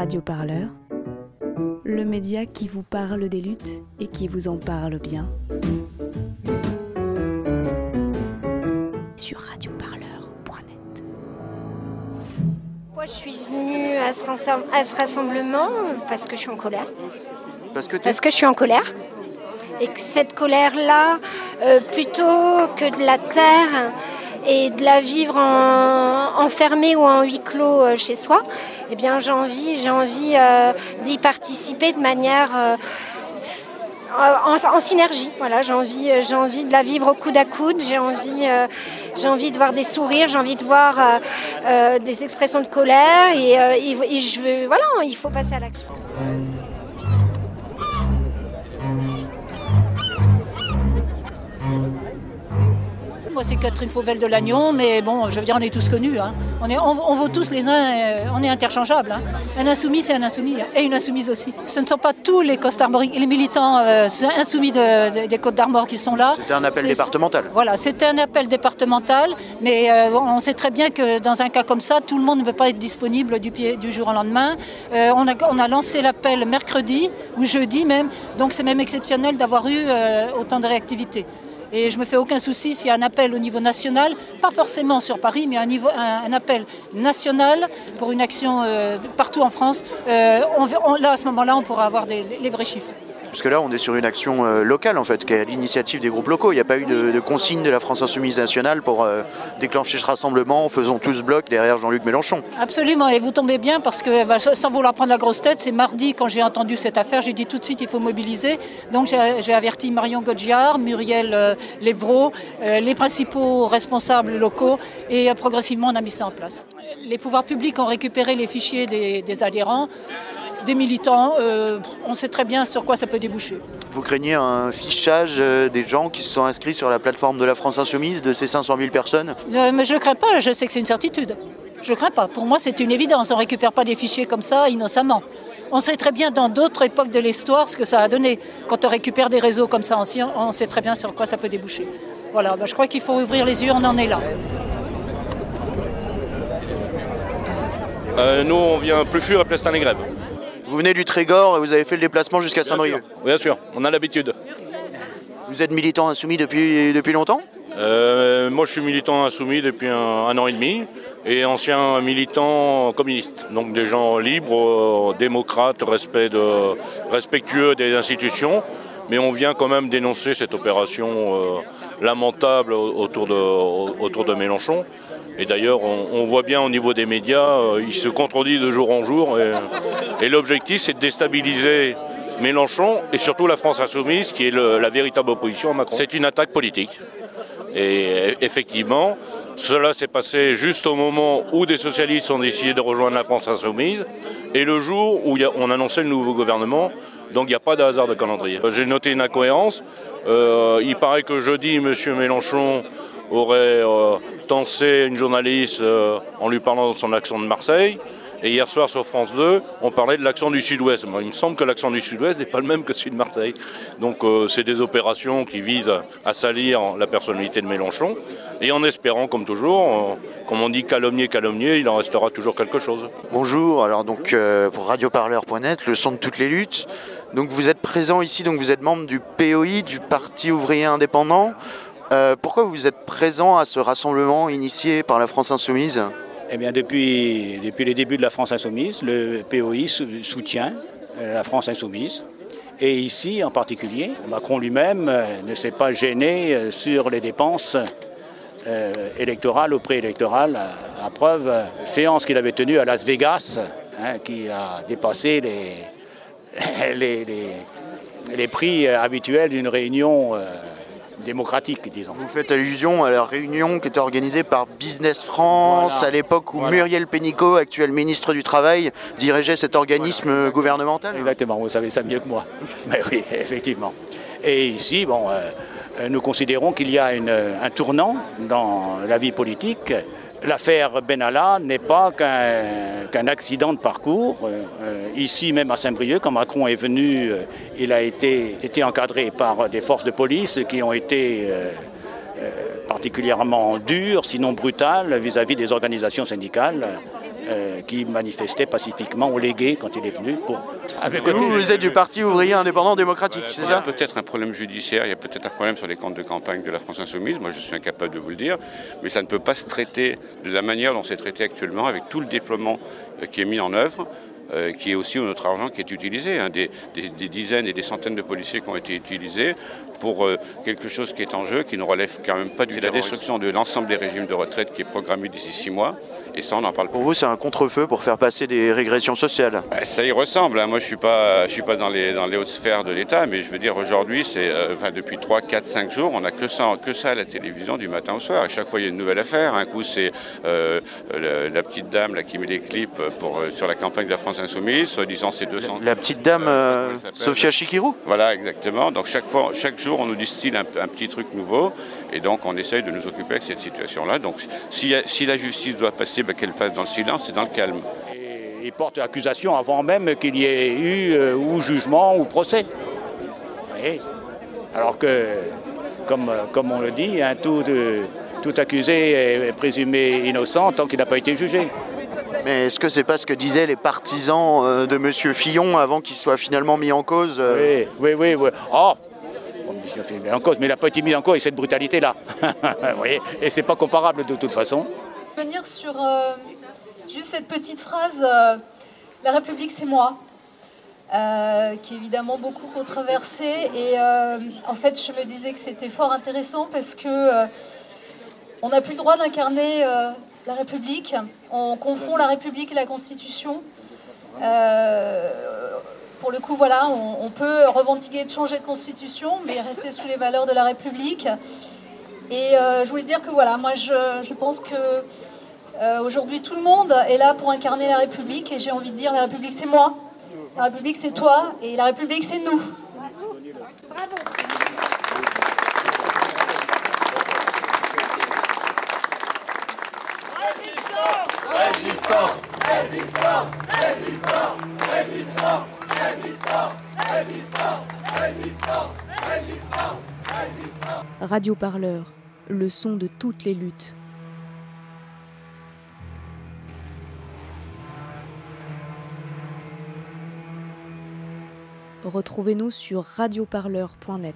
Radio Parleur, le média qui vous parle des luttes et qui vous en parle bien. Sur radioparleur.net. Moi, je suis venue à ce, à ce rassemblement parce que je suis en colère. Parce que, parce que je suis en colère. Et que cette colère-là, euh, plutôt que de la terre, et de la vivre en, enfermée ou en huis clos euh, chez soi, eh bien j'ai envie, j'ai envie euh, d'y participer de manière euh, en, synergie. Voilà, j'ai envie, j'ai envie de la vivre au coude à coude. J'ai envie, j'ai envie de voir des sourires. J'ai envie de voir des expressions de colère. Et, et je veux, voilà, il faut passer à l'action. Moi, c'est Catherine Fauvel de Lannion, mais bon, je veux dire, on est tous connus. Hein. On, est, on, vaut tous les uns, euh, on est interchangeables. Hein. Un insoumis, c'est un insoumis, hein, et une insoumise aussi. Ce ne sont pas tous les les militants euh, insoumis des Côtes d'Armor qui sont là. C'était un appel départemental. Voilà, c'était un appel départemental, mais euh, on sait très bien que dans un cas comme ça, tout le monde ne peut pas être disponible du, pied, du jour au lendemain. on, a, on, a, lancé l'appel mercredi ou jeudi même, donc c'est même exceptionnel d'avoir eu autant de réactivité. Et je ne me fais aucun souci s'il y a un appel au niveau national, pas forcément sur Paris, mais un, appel national pour une action euh, partout en France. Euh, là, à ce moment-là, on pourra avoir les vrais chiffres. Parce que là, on est sur une action euh, locale, en fait, qui est à l'initiative des groupes locaux. Il n'y a pas eu de, consigne de la France Insoumise Nationale pour euh, déclencher ce rassemblement, faisons tous bloc derrière Jean-Luc Mélenchon. Absolument, et vous tombez bien parce que, bah, sans vouloir prendre la grosse tête, c'est mardi, quand j'ai entendu cette affaire, j'ai dit tout de suite, il faut mobiliser. Donc j'ai averti Marion Godjiard, Muriel euh, les principaux responsables locaux, et progressivement, on a mis ça en place. Les pouvoirs publics ont récupéré les fichiers des adhérents des militants, euh, on sait très bien sur quoi ça peut déboucher. Vous craignez un fichage euh, des gens qui se sont inscrits sur la plateforme de la France Insoumise, de ces 500 000 personnes? Euh, Mais je ne crains pas, je sais que c'est une certitude. Je ne crains pas. Pour moi, c'est une évidence. On ne récupère pas des fichiers comme ça innocemment. On sait très bien dans d'autres époques de l'histoire ce que ça a donné. Quand on récupère des réseaux comme ça anciens, on sait très bien sur quoi ça peut déboucher. Voilà, bah, je crois qu'il faut ouvrir les yeux, on en est là. nous, on vient plus fuir à Plestin-les-Grèves. Vous venez du Trégor et vous avez fait le déplacement jusqu'à Saint-Brieuc Bien sûr, on a l'habitude. Vous êtes militant insoumis depuis, depuis longtemps? Euh, Moi je suis militant insoumis depuis un, an et demi et ancien militant communiste. Donc des gens libres, euh, démocrates, respect de, respectueux des institutions. Mais on vient quand même dénoncer cette opération euh, lamentable autour de, autour de Mélenchon. Et d'ailleurs, on, voit bien au niveau des médias, euh, il se contredit de jour en jour. Et, l'objectif, c'est de déstabiliser Mélenchon et surtout la France insoumise, qui est la véritable opposition à Macron. C'est une attaque politique. Et effectivement, cela s'est passé juste au moment où des socialistes ont décidé de rejoindre la France insoumise et le jour où on annonçait le nouveau gouvernement. Donc il n'y a pas de hasard de calendrier. J'ai noté une incohérence. Euh, il paraît que jeudi, M. Mélenchon aurait euh, tensé une journaliste euh, en lui parlant de son accent de Marseille. Et hier soir sur France 2, on parlait de l'accent du Sud-Ouest. Il me semble que l'accent du Sud-Ouest n'est pas le même que celui de Marseille. Donc euh, c'est des opérations qui visent à, salir la personnalité de Mélenchon. Et en espérant, comme toujours, comme on dit calomnier, calomnier, il en restera toujours quelque chose. Bonjour, alors donc pour radioparleur.net, le son de toutes les luttes. Donc vous êtes présent ici, donc vous êtes membre du POI, du Parti ouvrier indépendant. Euh, pourquoi vous êtes présent à ce rassemblement initié par la France Insoumise? Eh bien, depuis, depuis les débuts de la France Insoumise, le POI soutient euh, la France Insoumise. Et ici, en particulier, Macron lui-même euh, ne s'est pas gêné sur les dépenses électorales ou préélectorales. À, preuve, séance qu'il avait tenue à Las Vegas, hein, qui a dépassé les, les, les, les prix habituels d'une réunion démocratique, disons. Vous faites allusion à la réunion qui était organisée par Business France à l'époque où Muriel Pénicaud, actuel ministre du Travail, dirigeait cet organisme gouvernemental Exactement, vous savez ça mieux que moi. Mais oui, effectivement. Et ici, bon, euh, nous considérons qu'il y a un tournant dans la vie politique L'affaire Benalla n'est pas qu'un accident de parcours. Euh, ici, même à Saint-Brieuc, quand Macron est venu, euh, il a été, encadré par des forces de police qui ont été euh, particulièrement dures, sinon brutales, vis-à-vis des organisations syndicales euh, qui manifestait pacifiquement au légué quand il est venu. Pour... Vous, vous êtes du Parti ouvrier indépendant démocratique, c'est Il y a ça peut-être un problème judiciaire, il y a peut-être un problème sur les comptes de campagne de la France Insoumise, moi je suis incapable de vous le dire, mais ça ne peut pas se traiter de la manière dont c'est traité actuellement avec tout le déploiement euh, qui est mis en œuvre. euh, qui est aussi notre argent qui est utilisé, hein, des, des- des dizaines et des centaines de policiers qui ont été utilisés pour euh, quelque chose qui est en jeu, qui ne relève quand même pas du la destruction de l'ensemble des régimes de retraite qui est programmée d'ici six mois, et ça on n'en parle pas. Pour vous, c'est un contre-feu pour faire passer des régressions sociales. Bah, Ça y ressemble. hein. Moi, je suis pas, je suis pas dans les dans les hautes sphères de l'État, mais je veux dire aujourd'hui, c'est, euh, enfin, depuis 3, 4, 5 jours, on n'a que ça, que ça à la télévision du matin au soir. Et chaque fois, il y a une nouvelle affaire. Un coup, c'est euh, la, la petite dame là qui met les clips pour euh, sur la campagne de la France Insoumise, soi-disant c'est 200. La petite dame Sophia Chikirou? Voilà, exactement. Donc chaque fois, chaque jour, on nous distille un, un petit truc nouveau, et donc on essaye de nous occuper avec cette situation-là. Donc si, si la justice doit passer, ben, qu'elle passe dans le silence et dans le calme. Et il porte accusation avant même qu'il y ait eu euh, ou jugement ou procès. Alors que, comme, euh, comme on le dit, hein, tout, de- tout accusé est présumé innocent tant qu'il n'a pas été jugé. Mais est-ce que c'est pas ce que disaient les partisans euh, de Monsieur Fillon avant qu'il soit finalement mis en cause euh, Oui, oui, oui. oui. Oh En cause, mais il n'a pas été mis en cause avec cette brutalité-là. Vous voyez? Et pas comparable de toute façon. Venir sur euh, juste cette petite phrase euh, La République, c'est moi, euh, qui est évidemment beaucoup controversée. Et euh, en fait, je me disais que c'était fort intéressant parce que euh, on n'a plus le droit d'incarner euh, la République. On confond la République et la Constitution. Pour le coup, voilà, on, peut revendiquer de changer de constitution, mais rester sous les valeurs de la République. Et euh, je voulais dire que voilà, moi je, pense que euh, aujourd'hui tout le monde est là pour incarner la République et j'ai envie de dire la République c'est moi, la République c'est toi et la République c'est nous. Radio Parleur, le son de toutes les luttes. Retrouvez-nous sur radioparleur.net.